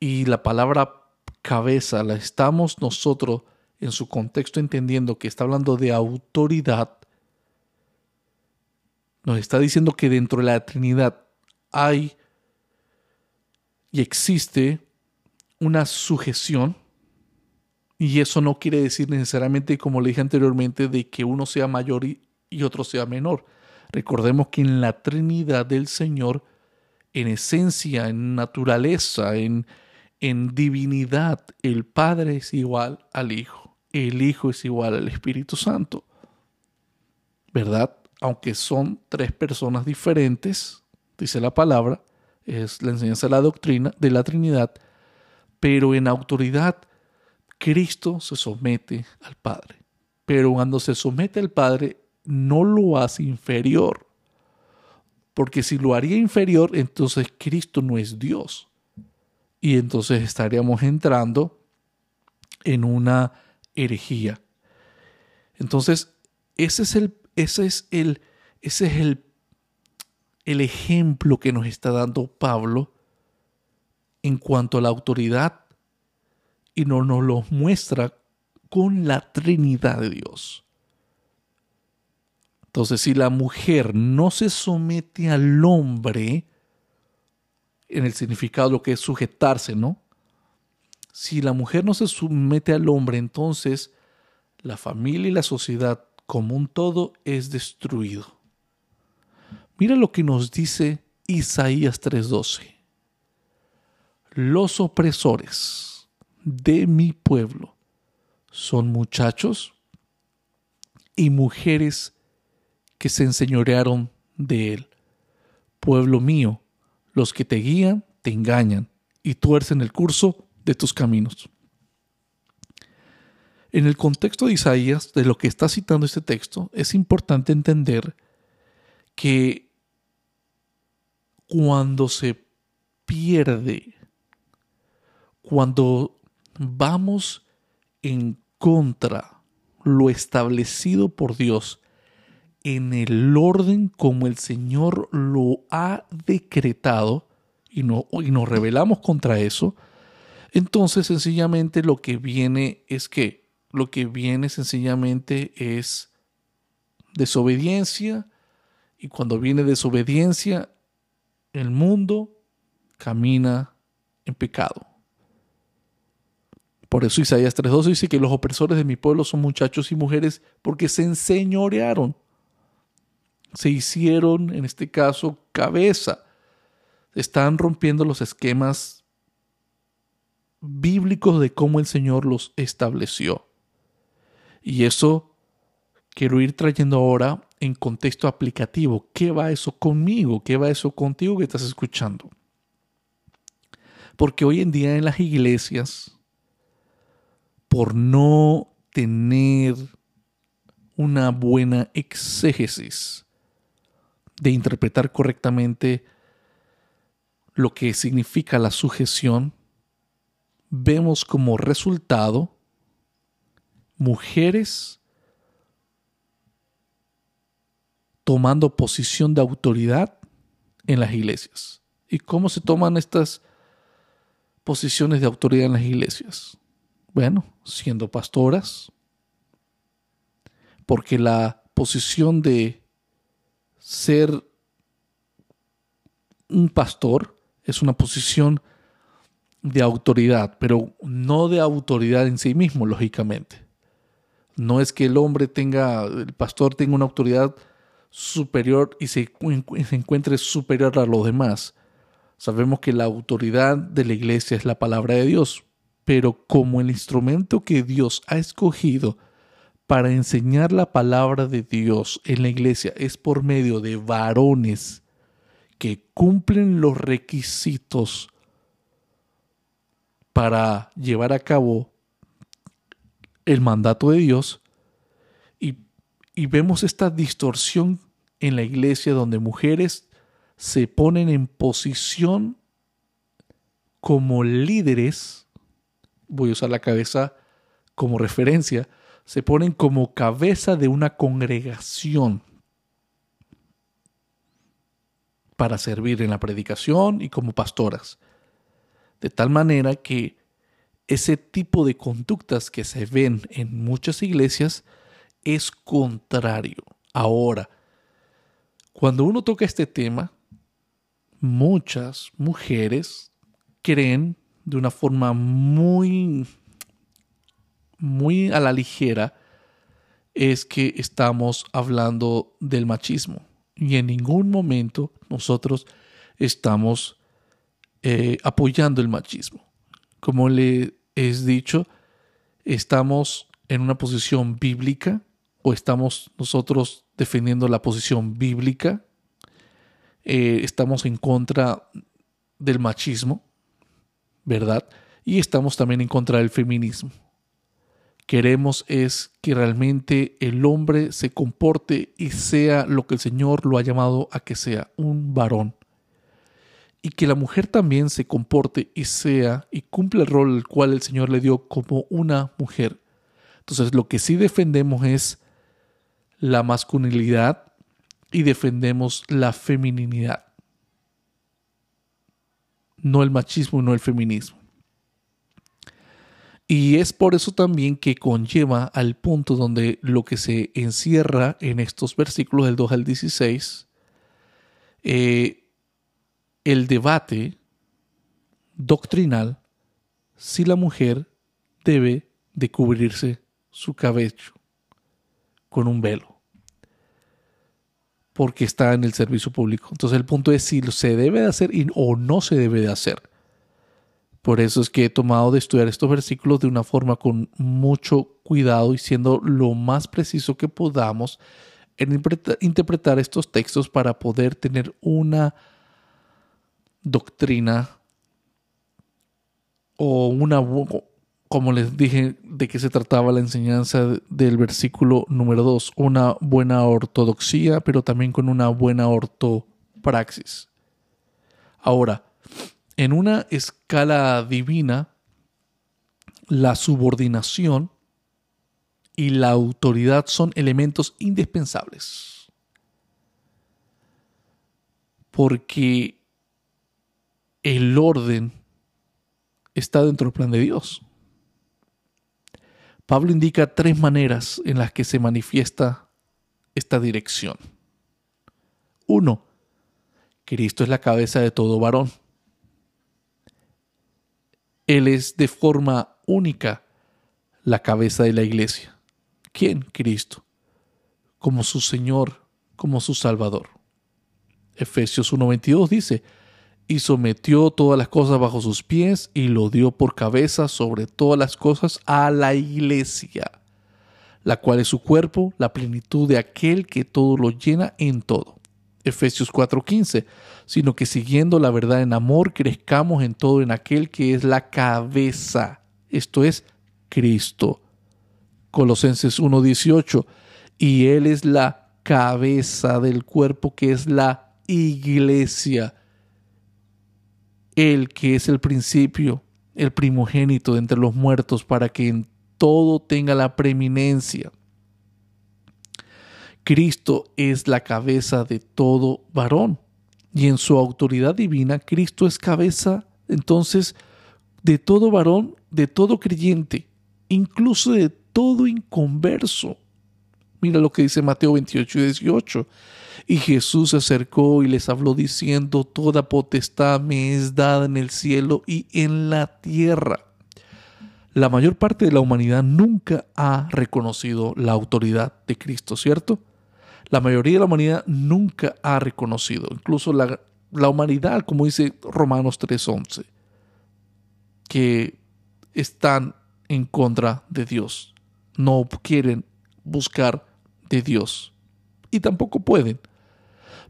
y la palabra cabeza la estamos nosotros en su contexto entendiendo que está hablando de autoridad, nos está diciendo que dentro de la Trinidad hay y existe una sujeción y eso no quiere decir necesariamente, como le dije anteriormente, de que uno sea mayor y, otro sea menor. Recordemos que en la Trinidad del Señor, en esencia, en naturaleza, en, en divinidad, el Padre es igual al Hijo, el Hijo es igual al Espíritu Santo. ¿Verdad? Aunque son tres personas diferentes, dice la palabra, es la enseñanza de la doctrina de la Trinidad, pero en autoridad Cristo se somete al Padre. Pero cuando se somete al Padre, no lo hace inferior. Porque si lo haría inferior, entonces Cristo no es Dios. Y entonces estaríamos entrando en una herejía. Entonces, ese es el, ese es el, ese es el, el ejemplo que nos está dando Pablo en cuanto a la autoridad y no nos lo muestra con la Trinidad de Dios. Entonces, si la mujer no se somete al hombre, en el significado lo que es sujetarse, ¿no? Si la mujer no se somete al hombre, entonces la familia y la sociedad como un todo es destruido. Mira lo que nos dice Isaías 3:12. Los opresores de mi pueblo son muchachos y mujeres que se enseñorearon de él. Pueblo mío, los que te guían te engañan y tuercen el curso de tus caminos. En el contexto de Isaías, de lo que está citando este texto, es importante entender que cuando se pierde, cuando vamos en contra lo establecido por Dios en el orden como el Señor lo ha decretado y, no, y nos rebelamos contra eso, entonces sencillamente lo que viene es que lo que viene sencillamente es desobediencia y cuando viene desobediencia el mundo camina en pecado. Por eso Isaías 3.12 dice que los opresores de mi pueblo son muchachos y mujeres porque se enseñorearon. Se hicieron, en este caso, cabeza. Están rompiendo los esquemas bíblicos de cómo el Señor los estableció. Y eso quiero ir trayendo ahora en contexto aplicativo. ¿Qué va eso conmigo? ¿Qué va eso contigo que estás escuchando? Porque hoy en día en las iglesias, por no tener una buena exégesis de interpretar correctamente lo que significa la sujeción, vemos como resultado mujeres tomando posición de autoridad en las iglesias. ¿Y cómo se toman estas posiciones de autoridad en las iglesias? Bueno, siendo pastoras, porque la posición de ser un pastor es una posición de autoridad, pero no de autoridad en sí mismo, lógicamente. No es que el hombre tenga, el pastor tenga una autoridad superior y se, se encuentre superior a los demás. Sabemos que la autoridad de la iglesia es la palabra de Dios, pero como el instrumento que Dios ha escogido para enseñar la palabra de Dios en la iglesia es por medio de varones que cumplen los requisitos para llevar a cabo el mandato de Dios. Y, y, vemos esta distorsión en la iglesia donde mujeres se ponen en posición como líderes, voy a usar la cabeza como referencia, se ponen como cabeza de una congregación para servir en la predicación y como pastoras. De tal manera que ese tipo de conductas que se ven en muchas iglesias es contrario. Ahora, cuando uno toca este tema, muchas mujeres creen de una forma muy muy a la ligera es que estamos hablando del machismo y en ningún momento nosotros estamos eh, apoyando el machismo. Como le he dicho, estamos en una posición bíblica o estamos nosotros defendiendo la posición bíblica, eh, estamos en contra del machismo, ¿verdad? Y estamos también en contra del feminismo queremos es que realmente el hombre se comporte y sea lo que el Señor lo ha llamado a que sea, un varón. Y que la mujer también se comporte y sea y cumpla el rol el cual el Señor le dio como una mujer. Entonces lo que sí defendemos es la masculinidad y defendemos la feminidad. No el machismo, no el feminismo. Y es por eso también que conlleva al punto donde lo que se encierra en estos versículos del 2 al 16, eh, el debate doctrinal si la mujer debe de cubrirse su cabello con un velo porque está en el servicio público. Entonces el punto es si se debe de hacer o no se debe de hacer. Por eso es que he tomado de estudiar estos versículos de una forma con mucho cuidado y siendo lo más preciso que podamos en interpretar estos textos para poder tener una doctrina o una, como les dije, de qué se trataba la enseñanza del versículo número 2, una buena ortodoxia, pero también con una buena ortopraxis. Ahora, en una escala divina, la subordinación y la autoridad son elementos indispensables. Porque el orden está dentro del plan de Dios. Pablo indica tres maneras en las que se manifiesta esta dirección. Uno, Cristo es la cabeza de todo varón. Él es de forma única la cabeza de la iglesia. ¿Quién? Cristo. Como su Señor, como su Salvador. Efesios 1.22 dice, y sometió todas las cosas bajo sus pies y lo dio por cabeza sobre todas las cosas a la iglesia, la cual es su cuerpo, la plenitud de aquel que todo lo llena en todo. Efesios 4:15, sino que siguiendo la verdad en amor, crezcamos en todo en aquel que es la cabeza, esto es Cristo. Colosenses 1:18, y Él es la cabeza del cuerpo que es la iglesia el que es el principio, el primogénito de entre los muertos, para que en todo tenga la preeminencia. Cristo es la cabeza de todo varón y en su autoridad divina Cristo es cabeza entonces de todo varón, de todo creyente, incluso de todo inconverso. Mira lo que dice Mateo 28 y 18. Y Jesús se acercó y les habló diciendo, Toda potestad me es dada en el cielo y en la tierra. La mayor parte de la humanidad nunca ha reconocido la autoridad de Cristo, ¿cierto? La mayoría de la humanidad nunca ha reconocido, incluso la, la humanidad, como dice Romanos 3:11, que están en contra de Dios, no quieren buscar de Dios. Y tampoco pueden.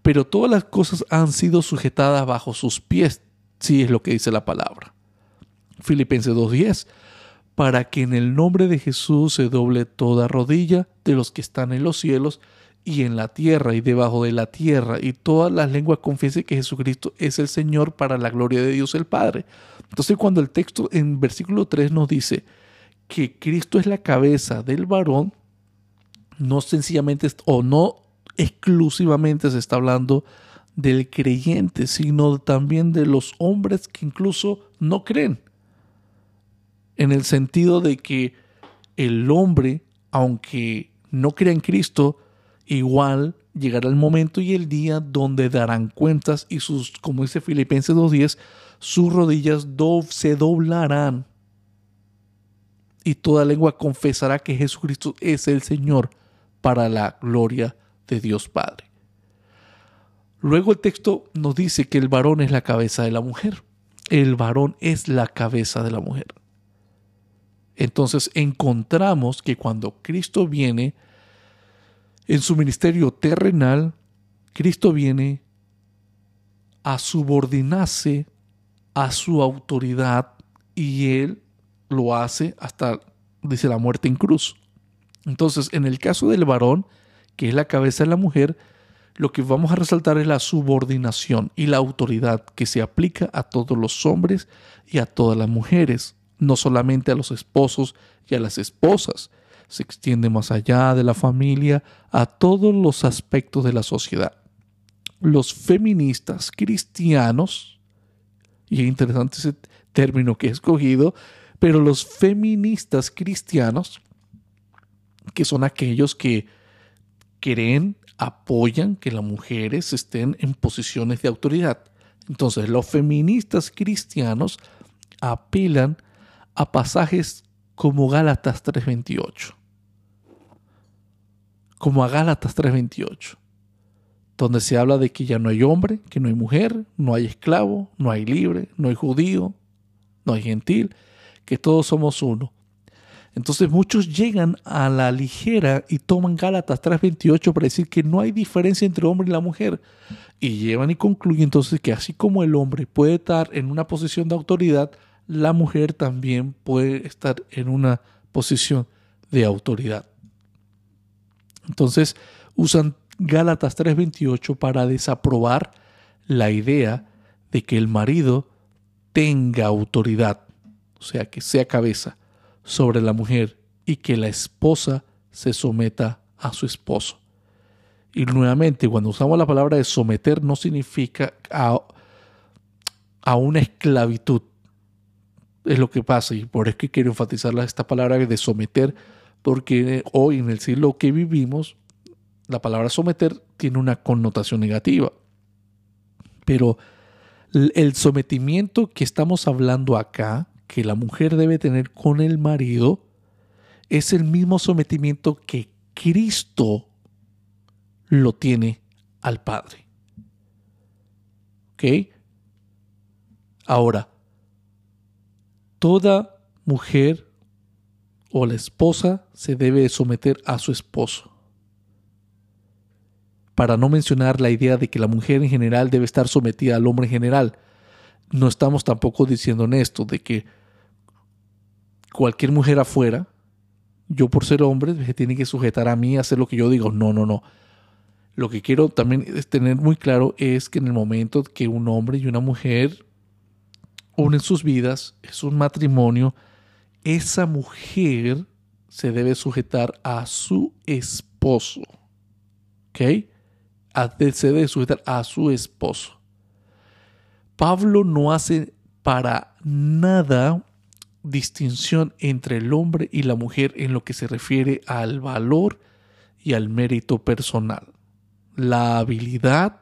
Pero todas las cosas han sido sujetadas bajo sus pies, si es lo que dice la palabra. Filipenses 2.10, para que en el nombre de Jesús se doble toda rodilla de los que están en los cielos y en la tierra y debajo de la tierra, y todas las lenguas confiesen que Jesucristo es el Señor para la gloria de Dios el Padre. Entonces cuando el texto en versículo 3 nos dice que Cristo es la cabeza del varón, no sencillamente o no exclusivamente se está hablando del creyente, sino también de los hombres que incluso no creen. En el sentido de que el hombre, aunque no crea en Cristo, igual llegará el momento y el día donde darán cuentas y sus, como dice Filipenses 2.10, sus rodillas se doblarán y toda lengua confesará que Jesucristo es el Señor para la gloria de Dios Padre. Luego el texto nos dice que el varón es la cabeza de la mujer. El varón es la cabeza de la mujer. Entonces encontramos que cuando Cristo viene en su ministerio terrenal, Cristo viene a subordinarse a su autoridad y él lo hace hasta, dice, la muerte en cruz. Entonces, en el caso del varón, que es la cabeza de la mujer, lo que vamos a resaltar es la subordinación y la autoridad que se aplica a todos los hombres y a todas las mujeres, no solamente a los esposos y a las esposas, se extiende más allá de la familia a todos los aspectos de la sociedad. Los feministas cristianos, y es interesante ese término que he escogido, pero los feministas cristianos, que son aquellos que creen, apoyan que las mujeres estén en posiciones de autoridad. Entonces, los feministas cristianos apelan a pasajes como Gálatas 3:28. Como a Gálatas 3:28, donde se habla de que ya no hay hombre, que no hay mujer, no hay esclavo, no hay libre, no hay judío, no hay gentil, que todos somos uno. Entonces muchos llegan a la ligera y toman Gálatas 3:28 para decir que no hay diferencia entre hombre y la mujer. Y llevan y concluyen entonces que así como el hombre puede estar en una posición de autoridad, la mujer también puede estar en una posición de autoridad. Entonces usan Gálatas 3:28 para desaprobar la idea de que el marido tenga autoridad, o sea, que sea cabeza sobre la mujer y que la esposa se someta a su esposo. Y nuevamente, cuando usamos la palabra de someter, no significa a, una esclavitud. Es lo que pasa y por eso que quiero enfatizar esta palabra de someter, porque hoy en el siglo que vivimos, la palabra someter tiene una connotación negativa. Pero el sometimiento que estamos hablando acá que la mujer debe tener con el marido es el mismo sometimiento que Cristo lo tiene al Padre. ¿Ok? Ahora, toda mujer o la esposa se debe someter a su esposo. Para no mencionar la idea de que la mujer en general debe estar sometida al hombre en general, no estamos tampoco diciendo en esto de que cualquier mujer afuera, yo por ser hombre, tiene que sujetar a mí hacer lo que yo digo. No, no, no. Lo que quiero también tener muy claro es que en el momento que un hombre y una mujer unen sus vidas, es un matrimonio, esa mujer se debe sujetar a su esposo. ¿Ok? Se debe sujetar a su esposo. Pablo no hace para nada distinción entre el hombre y la mujer en lo que se refiere al valor y al mérito personal. La habilidad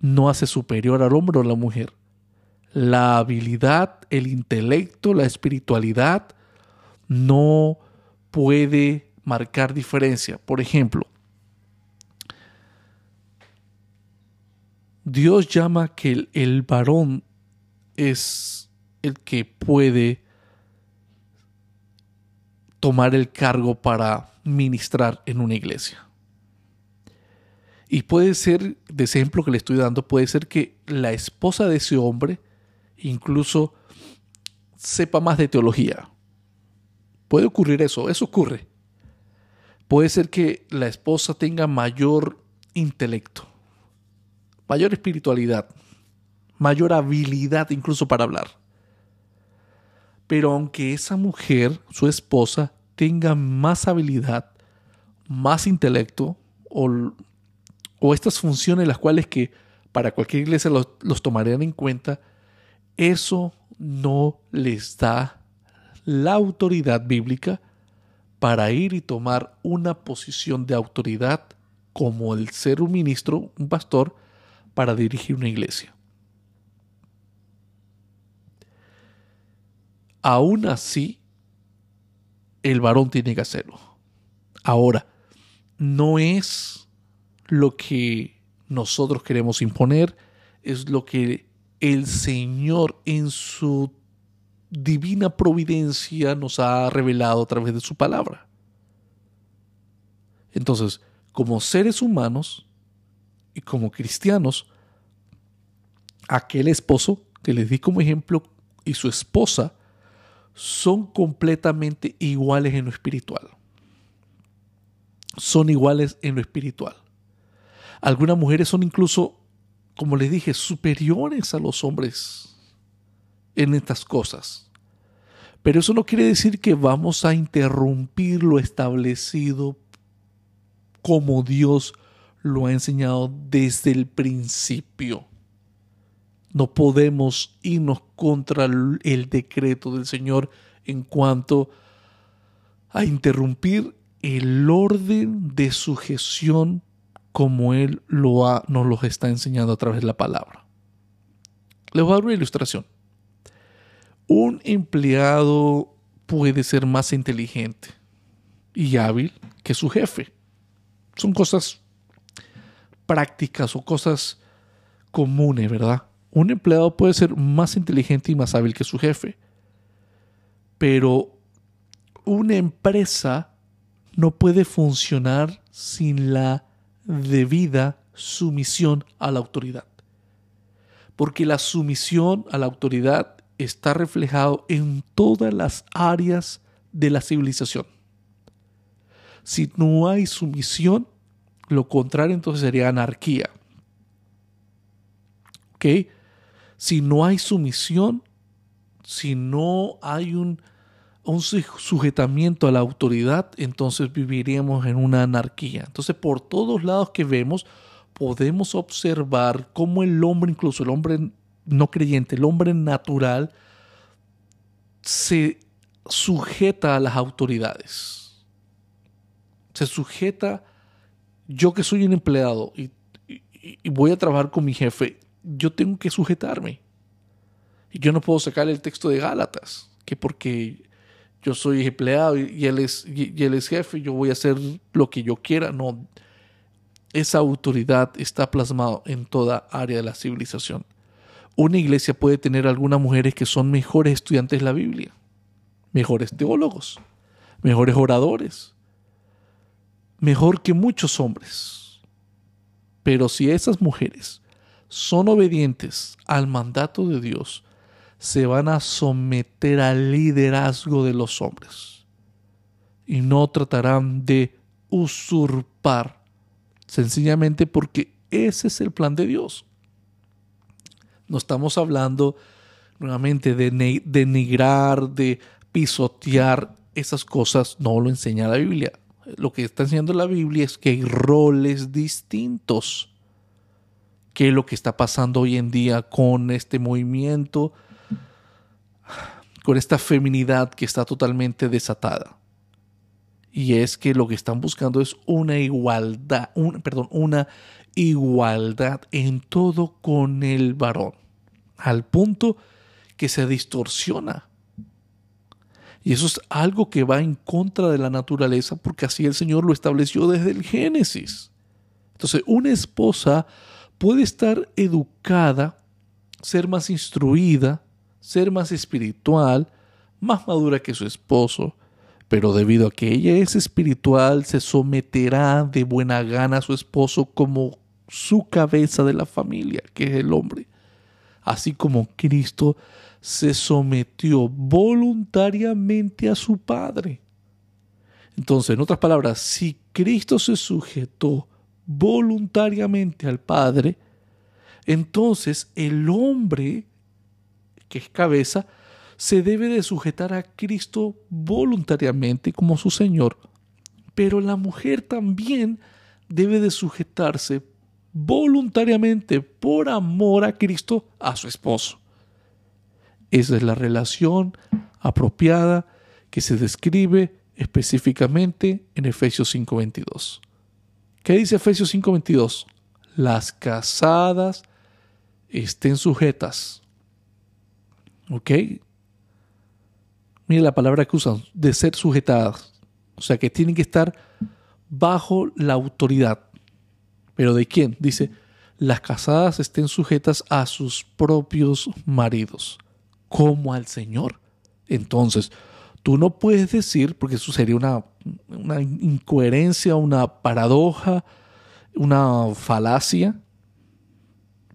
no hace superior al hombre o a la mujer. La habilidad, el intelecto, la espiritualidad no puede marcar diferencia. Por ejemplo, Dios llama que el, varón es el que puede tomar el cargo para ministrar en una iglesia. Y puede ser, de ejemplo que le estoy dando, puede ser que la esposa de ese hombre incluso sepa más de teología. Puede ocurrir eso, eso ocurre. Puede ser que la esposa tenga mayor intelecto, mayor espiritualidad, mayor habilidad incluso para hablar. Pero aunque esa mujer, su esposa, tenga más habilidad, más intelecto o, estas funciones las cuales que para cualquier iglesia los, los tomarían en cuenta, eso no les da la autoridad bíblica para ir y tomar una posición de autoridad como el ser un ministro, un pastor, para dirigir una iglesia. Aún así, el varón tiene que hacerlo. Ahora, no es lo que nosotros queremos imponer, es lo que el Señor en su divina providencia nos ha revelado a través de su palabra. Entonces, como seres humanos y como cristianos, aquel esposo que les di como ejemplo y su esposa son completamente iguales en lo espiritual. Son iguales en lo espiritual. Algunas mujeres son incluso, como les dije, superiores a los hombres en estas cosas. Pero eso no quiere decir que vamos a interrumpir lo establecido como Dios lo ha enseñado desde el principio. No podemos irnos contra el decreto del Señor en cuanto a interrumpir el orden de sujeción como Él lo ha, nos lo está enseñando a través de la palabra. Les voy a dar una ilustración. Un empleado puede ser más inteligente y hábil que su jefe. Son cosas prácticas o cosas comunes, ¿verdad? un empleado puede ser más inteligente y más hábil que su jefe, pero una empresa no puede funcionar sin la debida sumisión a la autoridad. Porque la sumisión a la autoridad está reflejado en todas las áreas de la civilización. Si no hay sumisión, lo contrario entonces sería anarquía. ¿Ok? si no hay sumisión, si no hay un, un sujetamiento a la autoridad, entonces viviríamos en una anarquía. Entonces, por todos lados que vemos, podemos observar cómo el hombre, incluso el hombre no creyente, el hombre natural, se sujeta a las autoridades. Se sujeta, yo que soy un empleado y, voy a trabajar con mi jefe, yo tengo que sujetarme. Y yo no puedo sacar el texto de Gálatas, que porque yo soy empleado y él es, y él es jefe, yo voy a hacer lo que yo quiera. No, esa autoridad está plasmada en toda área de la civilización. una iglesia puede tener algunas mujeres que son mejores estudiantes de la Biblia, mejores teólogos, mejores oradores, mejor que muchos hombres. Pero si esas mujeres son obedientes al mandato de Dios, se van a someter al liderazgo de los hombres y no tratarán de usurpar, sencillamente porque ese es el plan de Dios. No estamos hablando nuevamente de denigrar, de pisotear esas cosas, no lo enseña la Biblia. Lo que está enseñando la Biblia es que hay roles distintos. ¿Qué es lo que está pasando hoy en día con este movimiento? Con esta feminidad que está totalmente desatada. Y es que lo que están buscando es una igualdad, perdón, una igualdad en todo con el varón, al punto que se distorsiona. Y eso es algo que va en contra de la naturaleza porque así el Señor lo estableció desde el Génesis. Entonces, una esposa puede estar educada, ser más instruida, ser más espiritual, más madura que su esposo, pero debido a que ella es espiritual, se someterá de buena gana a su esposo como su cabeza de la familia, que es el hombre. Así como Cristo se sometió voluntariamente a su Padre. Entonces, en otras palabras, si Cristo se sujetó voluntariamente al Padre, entonces el hombre, que es cabeza, se debe de sujetar a Cristo voluntariamente como su Señor, pero la mujer también debe de sujetarse voluntariamente por amor a Cristo a su esposo. Esa es la relación apropiada que se describe específicamente en Efesios 5:22. ¿Qué dice Efesios 5:22? Las casadas estén sujetas. ¿Ok? Mire la palabra que usan, de ser sujetadas. O sea, que tienen que estar bajo la autoridad. ¿Pero de quién? Dice, las casadas estén sujetas a sus propios maridos, como al Señor. Entonces, tú no puedes decir, porque eso sería una, una incoherencia, una paradoja, una falacia,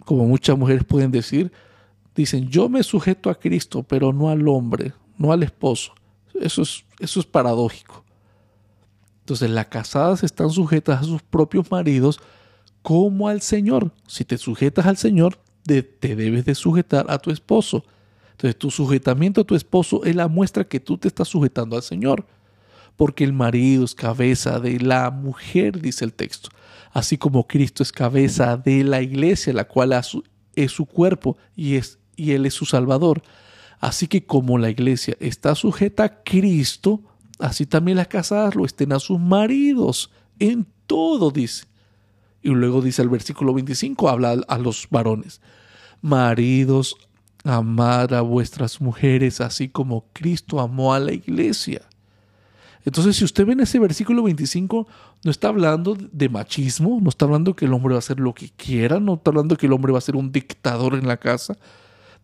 como muchas mujeres pueden decir, dicen, yo me sujeto a Cristo, pero no al hombre no al esposo. Eso es, eso es paradójico. Entonces las casadas están sujetas a sus propios maridos como al Señor. Si te sujetas al Señor, te, debes de sujetar a tu esposo. Entonces tu sujetamiento a tu esposo es la muestra que tú te estás sujetando al Señor. Porque el marido es cabeza de la mujer, dice el texto. Así como Cristo es cabeza de la iglesia, la cual es su cuerpo y, es, y Él es su Salvador. Así que como la iglesia está sujeta a Cristo, así también las casadas lo estén a sus maridos. En todo dice. Y luego dice el versículo 25, habla a los varones. Maridos, amad a vuestras mujeres, así como Cristo amó a la iglesia. Entonces, si usted ve en ese versículo 25, no está hablando de machismo, no está hablando que el hombre va a hacer lo que quiera, no está hablando que el hombre va a ser un dictador en la casa,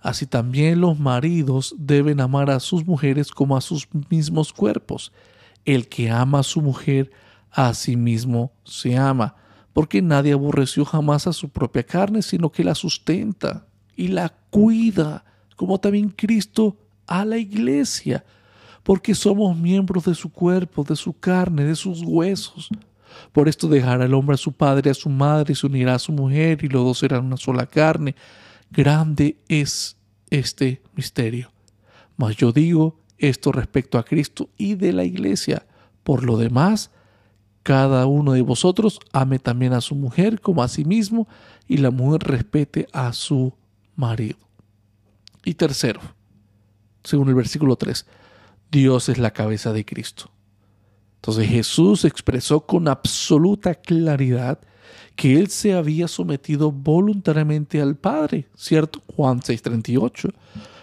Así también los maridos deben amar a sus mujeres como a sus mismos cuerpos. El que ama a su mujer, a sí mismo se ama, porque nadie aborreció jamás a su propia carne, sino que la sustenta y la cuida, como también Cristo a la iglesia, porque somos miembros de su cuerpo, de su carne, de sus huesos. Por esto dejará el hombre a su padre a su madre y se unirá a su mujer y los dos serán una sola carne. Grande es este misterio. Mas yo digo esto respecto a Cristo y de la iglesia. Por lo demás, cada uno de vosotros ame también a su mujer como a sí mismo y la mujer respete a su marido. Y tercero, según el versículo 3, Dios es la cabeza de Cristo. Entonces Jesús expresó con absoluta claridad que él se había sometido voluntariamente al Padre, ¿cierto? Juan 6:38,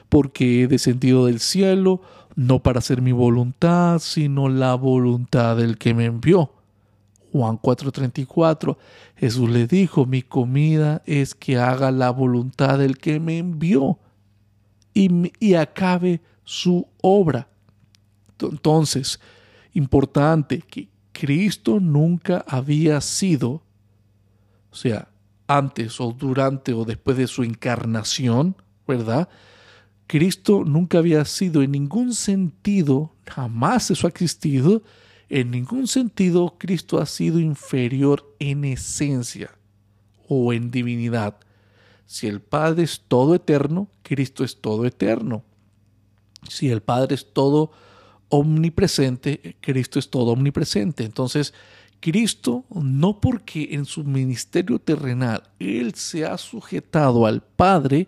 porque he descendido del cielo no para hacer mi voluntad, sino la voluntad del que me envió. Juan 4:34, Jesús le dijo, mi comida es que haga la voluntad del que me envió y, y acabe su obra. Entonces, importante que Cristo nunca había sido, sea, antes o durante o después de su encarnación, ¿verdad? Cristo nunca había sido en ningún sentido, jamás eso ha existido, en ningún sentido Cristo ha sido inferior en esencia o en divinidad. Si el Padre es todo eterno, Cristo es todo eterno. Si el Padre es todo omnipresente, Cristo es todo omnipresente. Entonces, Cristo, no porque en su ministerio terrenal Él se ha sujetado al Padre,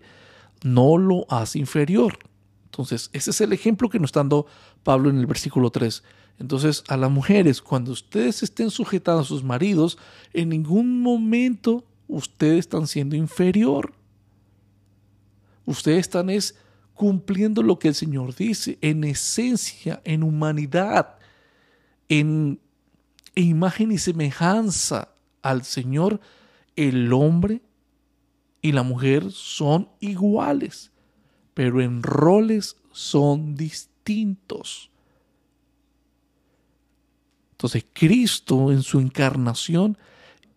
no lo hace inferior. Entonces, ese es el ejemplo que nos está dando Pablo en el versículo 3. Entonces, a las mujeres, cuando ustedes estén sujetadas a sus maridos, en ningún momento ustedes están siendo inferior. Ustedes están es cumpliendo lo que el Señor dice, en esencia, en humanidad, en, imagen y semejanza al Señor, el hombre y la mujer son iguales, pero en roles son distintos. Entonces Cristo en su encarnación,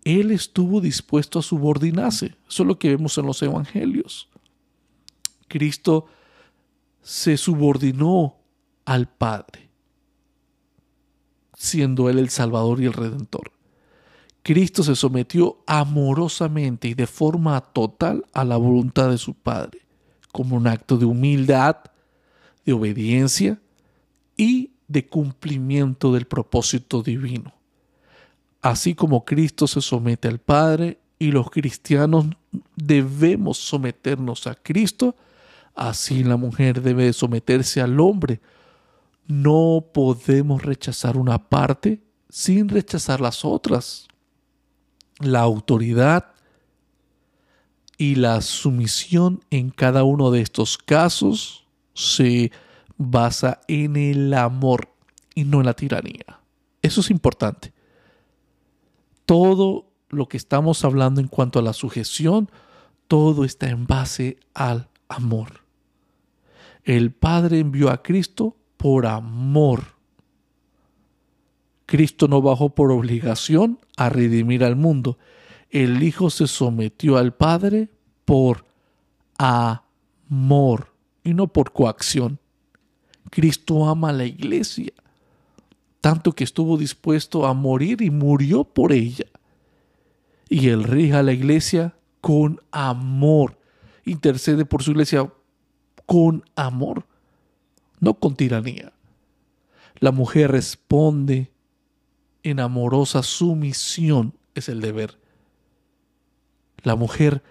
Él estuvo dispuesto a subordinarse. Eso es lo que vemos en los evangelios. Cristo se subordinó al Padre, siendo Él el Salvador y el Redentor. Cristo se sometió amorosamente y de forma total a la voluntad de su Padre, como un acto de humildad, de obediencia y de cumplimiento del propósito divino. Así como Cristo se somete al Padre y los cristianos debemos someternos a Cristo, Así la mujer debe someterse al hombre. No podemos rechazar una parte sin rechazar las otras. La autoridad y la sumisión en cada uno de estos casos se basa en el amor y no en la tiranía. Eso es importante. Todo lo que estamos hablando en cuanto a la sujeción, todo está en base al amor. El Padre envió a Cristo por amor. Cristo no bajó por obligación a redimir al mundo. El Hijo se sometió al Padre por amor y no por coacción. Cristo ama a la iglesia, tanto que estuvo dispuesto a morir y murió por ella. Y Él rige a la iglesia con amor, intercede por su iglesia con amor, no con tiranía. La mujer responde en amorosa sumisión, es el deber. La mujer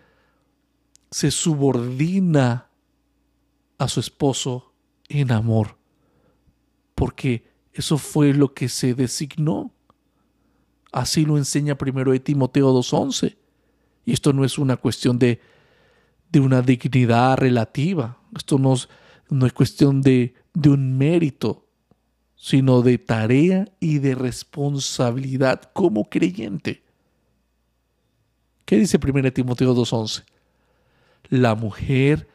se subordina a su esposo en amor, porque eso fue lo que se designó. Así lo enseña primero de Timoteo 2.11. Y esto no es una cuestión de, de una dignidad relativa, esto no es, no es cuestión de, de un mérito, sino de tarea y de responsabilidad como creyente. ¿Qué dice 1 Timoteo 2.11? La mujer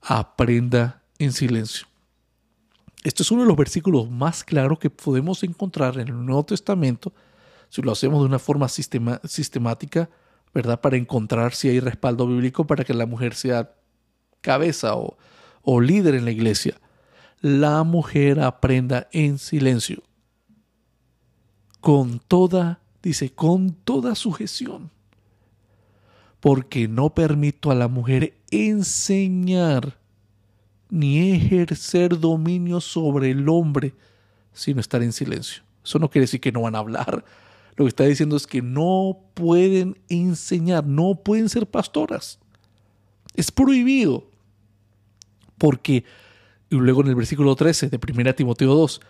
aprenda en silencio. Este es uno de los versículos más claros que podemos encontrar en el Nuevo Testamento, si lo hacemos de una forma sistemática, ¿verdad? Para encontrar si hay respaldo bíblico para que la mujer sea cabeza o, o líder en la iglesia, la mujer aprenda en silencio, con toda, dice, con toda sujeción, porque no permito a la mujer enseñar ni ejercer dominio sobre el hombre, sino estar en silencio. Eso no quiere decir que no van a hablar. Lo que está diciendo es que no pueden enseñar, no pueden ser pastoras. Es prohibido. Porque, y luego en el versículo 13 de 1 Timoteo 2,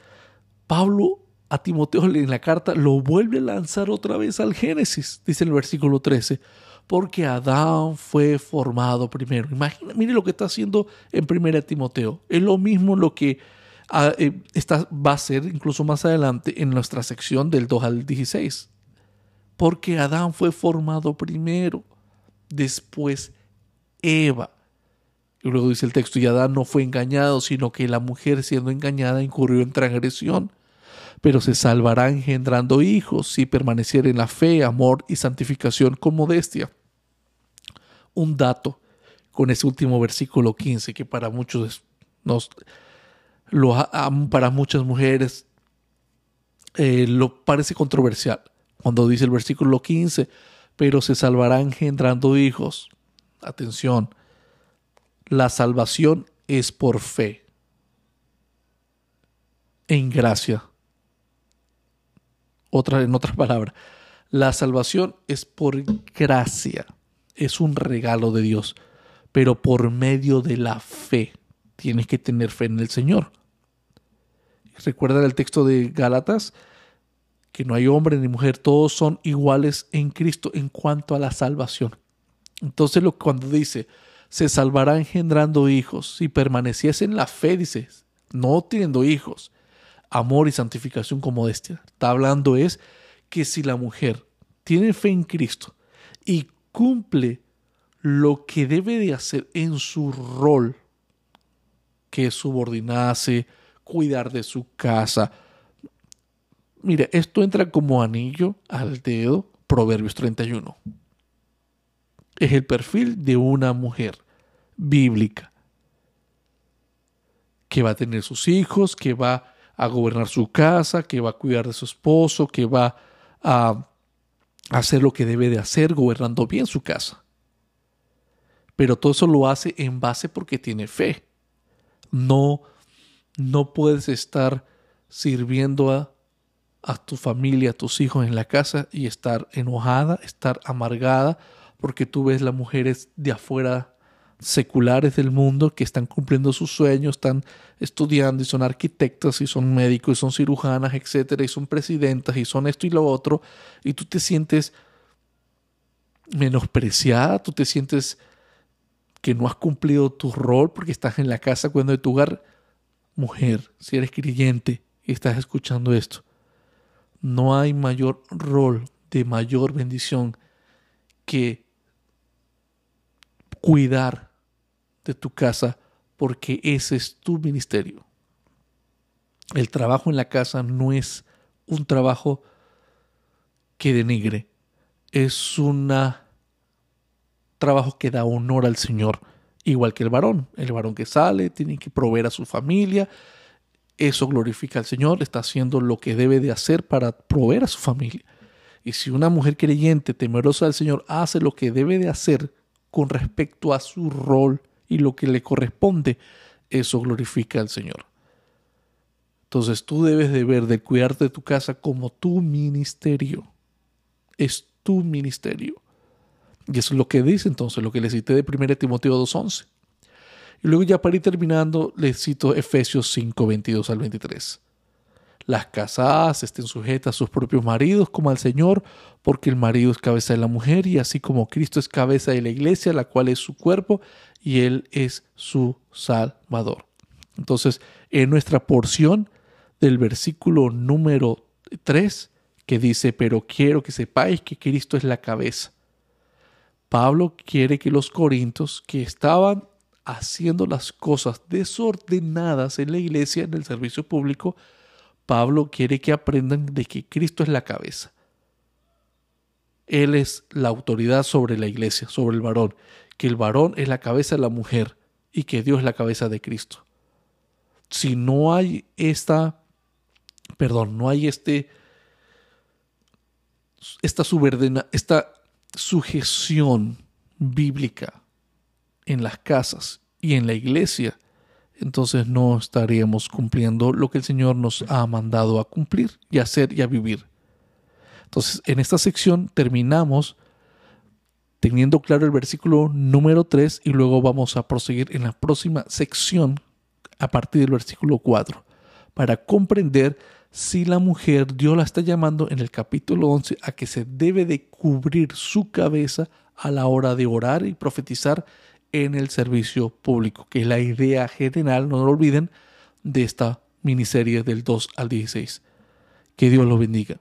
Pablo a Timoteo en la carta lo vuelve a lanzar otra vez al Génesis, dice el versículo 13, porque Adán fue formado primero. Imagina, mire lo que está haciendo en 1 Timoteo. Es lo mismo lo que ah, eh, va a ser incluso más adelante en nuestra sección del 2 al 16. Porque Adán fue formado primero, después Eva. Y luego dice el texto, y Adán no fue engañado, sino que la mujer siendo engañada incurrió en transgresión pero se salvará engendrando hijos si permaneciera en la fe, amor y santificación con modestia. Un dato con ese último versículo 15 que para muchos nos para muchas mujeres eh, lo parece controversial cuando dice el versículo 15 pero se salvará engendrando hijos atención la salvación es por fe en gracia en otras palabras, la salvación es por gracia, es un regalo de Dios, pero por medio de la fe. Tienes que tener fe en el Señor. Recuerda el texto de Gálatas que no hay hombre ni mujer, todos son iguales en Cristo en cuanto a la salvación. Entonces lo cuando dice, se salvará engendrando hijos, si permaneciese en la fe, no teniendo hijos, amor y santificación con modestia. Está hablando es que si la mujer tiene fe en Cristo y cumple lo que debe de hacer en su rol, que es subordinarse, cuidar de su casa. Mire, esto entra como anillo al dedo, Proverbios 31. Es el perfil de una mujer bíblica que va a tener sus hijos, que va a gobernar su casa, que va a cuidar de su esposo, que va a hacer lo que debe de hacer, gobernando bien su casa. Pero todo eso lo hace en base porque tiene fe. No, no puedes estar sirviendo a, a tu familia, a tus hijos en la casa y estar enojada, estar amargada, porque tú ves las mujeres de afuera seculares del mundo que están cumpliendo sus sueños, están estudiando y son arquitectas y son médicos y son cirujanas, etcétera, y son presidentas y son esto y lo otro, y tú te sientes menospreciada, tú te sientes que no has cumplido tu rol porque estás en la casa cuando de tu hogar. Mujer, si eres creyente y estás escuchando esto, no hay mayor rol de mayor bendición que cuidar de tu casa porque ese es tu ministerio. El trabajo en la casa no es un trabajo que denigre, es un trabajo que da honor al Señor, igual que el varón. El varón que sale tiene que proveer a su familia, eso glorifica al Señor, está haciendo lo que debe de hacer para proveer a su familia. Y si una mujer creyente, temerosa del Señor, hace lo que debe de hacer con respecto a su rol y lo que le corresponde, eso glorifica al Señor. Entonces tú debes de ver, de cuidarte de tu casa como tu ministerio. Es tu ministerio. Y eso es lo que dice entonces, lo que le cité de 1 Timoteo 2.11. Y luego ya para ir terminando, le cito Efesios 5, 22 al 23. Las casadas estén sujetas a sus propios maridos como al Señor, porque el marido es cabeza de la mujer y así como Cristo es cabeza de la iglesia, la cual es su cuerpo, y Él es su Salvador. Entonces, en nuestra porción del versículo número 3, que dice, pero quiero que sepáis que Cristo es la cabeza. Pablo quiere que los corintios que estaban haciendo las cosas desordenadas en la iglesia, en el servicio público, Pablo quiere que aprendan de que Cristo es la cabeza. Él es la autoridad sobre la iglesia, sobre el varón, que el varón es la cabeza de la mujer y que Dios es la cabeza de Cristo. Si no hay esta, perdón, no hay este, esta, esta sujeción bíblica en las casas y en la iglesia, entonces no estaríamos cumpliendo lo que el Señor nos ha mandado a cumplir y hacer y a vivir. Entonces, en esta sección terminamos teniendo claro el versículo número 3 y luego vamos a proseguir en la próxima sección a partir del versículo 4 para comprender si la mujer Dios la está llamando en el capítulo 11 a que se debe de cubrir su cabeza a la hora de orar y profetizar en el servicio público, que es la idea general, no lo olviden, de esta miniserie del 2 al 16. Que Dios lo bendiga.